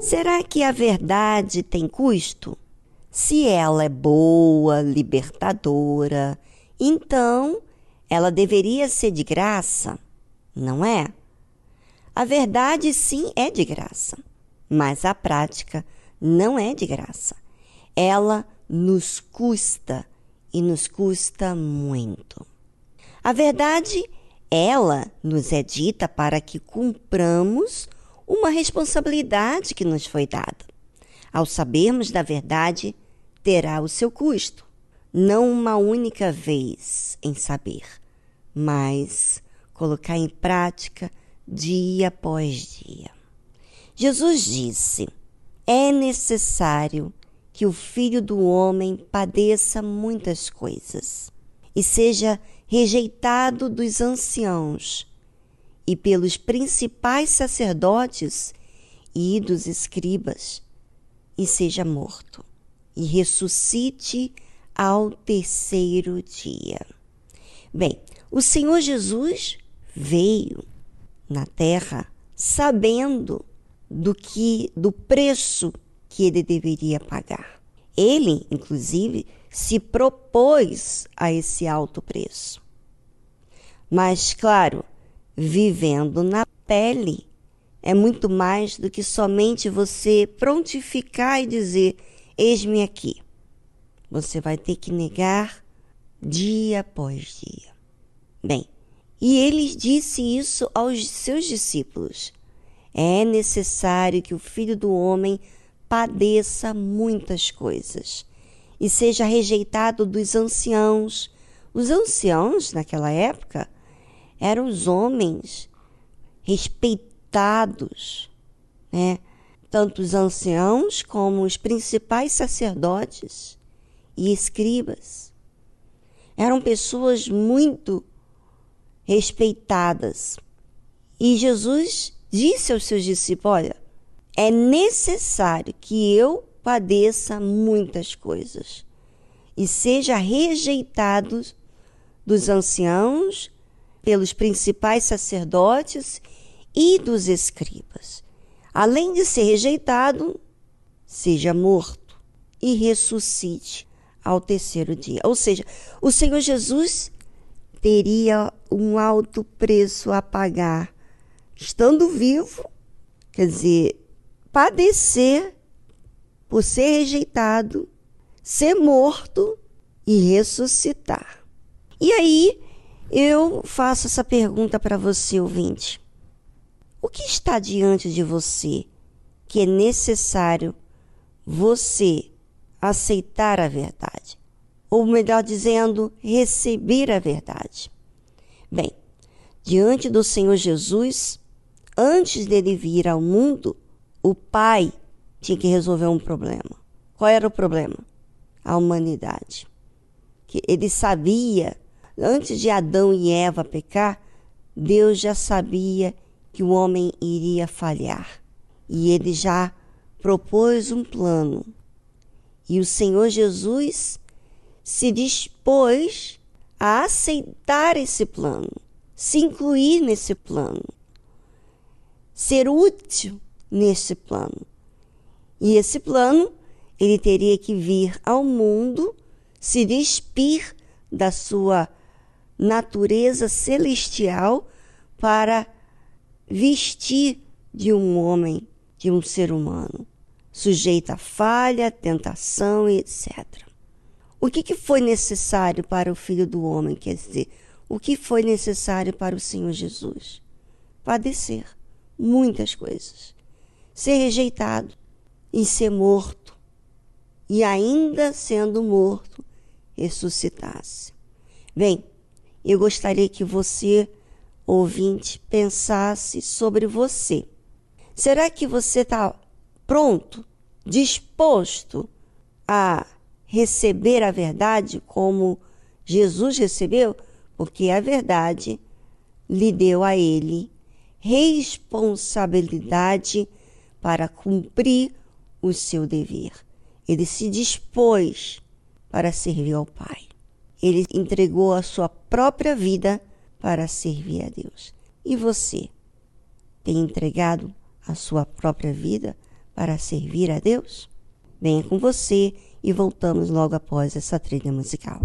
Será que a verdade tem custo? Se ela é boa, libertadora, então ela deveria ser de graça, não é? A verdade sim é de graça, mas a prática não é de graça. Ela nos custa e nos custa muito. A verdade, ela nos é dita para que cumpramos uma responsabilidade que nos foi dada. Ao sabermos da verdade, terá o seu custo. Não uma única vez em saber, mas colocar em prática dia após dia. Jesus disse: É necessário que o Filho do Homem padeça muitas coisas e seja rejeitado dos anciãos e pelos principais sacerdotes e dos escribas, e seja morto, e ressuscite ao terceiro dia. Bem, o Senhor Jesus veio na terra sabendo do que do preço que ele deveria pagar. Ele, inclusive, se propôs a esse alto preço. Mas, claro, vivendo na pele. É muito mais do que somente você prontificar e dizer: Eis-me aqui. Você vai ter que negar dia após dia. Bem, e ele disse isso aos seus discípulos: É necessário que o filho do homem padeça muitas coisas e seja rejeitado dos anciãos. Os anciãos, naquela época, eram os homens respeitados, né? tanto os anciãos como os principais sacerdotes e escribas. Eram pessoas muito respeitadas. E Jesus disse aos seus discípulos: Olha, é necessário que eu padeça muitas coisas e seja rejeitado dos anciãos pelos principais sacerdotes e dos escribas. Além de ser rejeitado, seja morto e ressuscite ao terceiro dia. Ou seja, o Senhor Jesus teria um alto preço a pagar, estando vivo, quer dizer, padecer por ser rejeitado, ser morto e ressuscitar. E aí, eu faço essa pergunta para você, ouvinte. O que está diante de você que é necessário você aceitar a verdade? Ou melhor dizendo, receber a verdade? Bem, diante do Senhor Jesus, antes dele vir ao mundo, o Pai tinha que resolver um problema. Qual era o problema? A humanidade. Que ele sabia Antes de Adão e Eva pecar, Deus já sabia que o homem iria falhar. E ele já propôs um plano. E o Senhor Jesus se dispôs a aceitar esse plano, se incluir nesse plano, ser útil nesse plano. E esse plano, ele teria que vir ao mundo, se despir da sua natureza celestial para vestir de um homem, de um ser humano, sujeito a falha, tentação etc. O que, que foi necessário para o Filho do Homem? Quer dizer, o que foi necessário para o Senhor Jesus? Padecer muitas coisas, ser rejeitado e ser morto, e ainda sendo morto, ressuscitasse. Bem, eu gostaria que você, ouvinte, pensasse sobre você. Será que você está pronto, disposto a receber a verdade como Jesus recebeu? Porque a verdade lhe deu a ele responsabilidade para cumprir o seu dever. Ele se dispôs para servir ao Pai. Ele entregou a sua própria vida para servir a Deus. E você tem entregado a sua própria vida para servir a Deus? Venha com você e voltamos logo após essa trilha musical.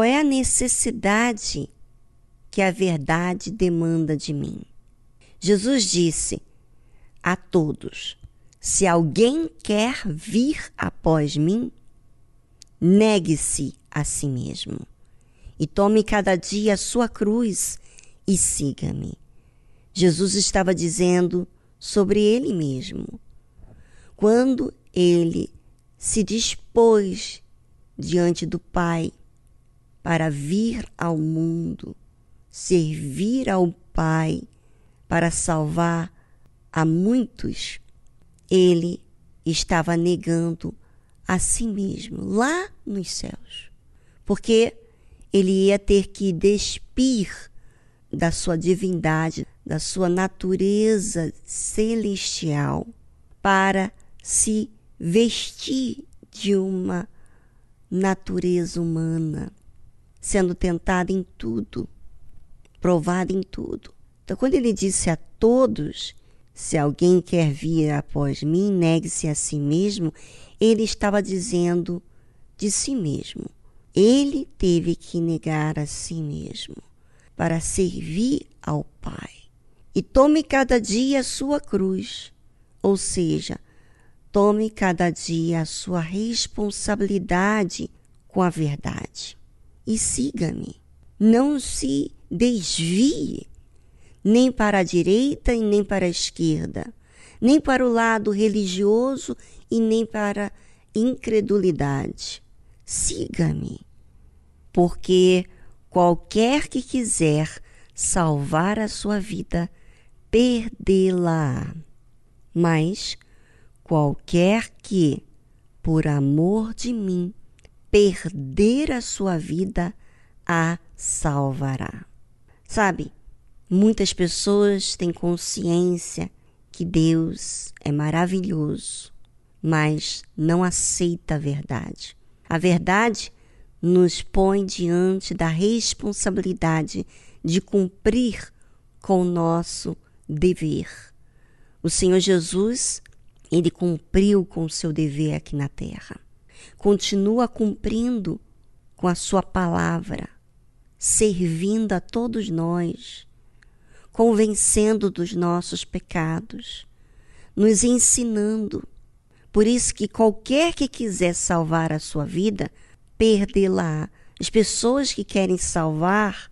Qual é a necessidade que a verdade demanda de mim? Jesus disse a todos: Se alguém quer vir após mim, negue-se a si mesmo e tome cada dia a sua cruz e siga-me. Jesus estava dizendo sobre ele mesmo. Quando ele se dispôs diante do Pai para vir ao mundo, servir ao Pai, para salvar a muitos, ele estava negando a si mesmo lá nos céus. Porque ele ia ter que despir da sua divindade, da sua natureza celestial, para se vestir de uma natureza humana sendo tentada em tudo, provada em tudo. Então, quando ele disse a todos: Se alguém quer vir após mim, negue-se a si mesmo, ele estava dizendo de si mesmo. Ele teve que negar a si mesmo para servir ao Pai. E tome cada dia a sua cruz, ou seja, tome cada dia a sua responsabilidade com a verdade e siga-me. Não se desvie nem para a direita e nem para a esquerda, nem para o lado religioso e nem para a incredulidade. Siga-me, porque qualquer que quiser salvar a sua vida, perdê-la. Mas qualquer que, por amor de mim, perder a sua vida, a salvará. Sabe, muitas pessoas têm consciência que Deus é maravilhoso, mas não aceita a verdade. A verdade nos põe diante da responsabilidade de cumprir com o nosso dever. O Senhor Jesus, ele cumpriu com o seu dever aqui na terra continua cumprindo com a Sua palavra, servindo a todos nós, convencendo dos nossos pecados, nos ensinando. Por isso que qualquer que quiser salvar a sua vida, perdê-la. As pessoas que querem salvar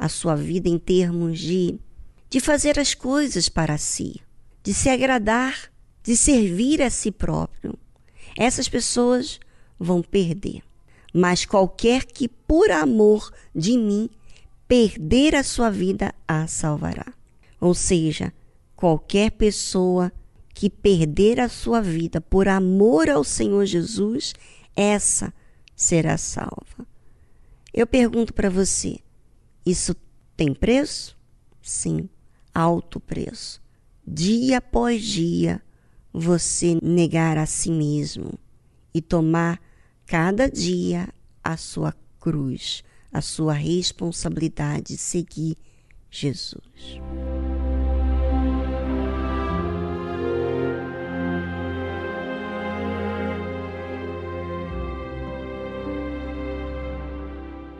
a sua vida em termos de de fazer as coisas para si, de se agradar, de servir a si próprio. Essas pessoas vão perder. Mas qualquer que por amor de mim perder a sua vida, a salvará. Ou seja, qualquer pessoa que perder a sua vida por amor ao Senhor Jesus, essa será salva. Eu pergunto para você: isso tem preço? Sim, alto preço. Dia após dia, você negar a si mesmo e tomar cada dia a sua cruz, a sua responsabilidade de seguir Jesus.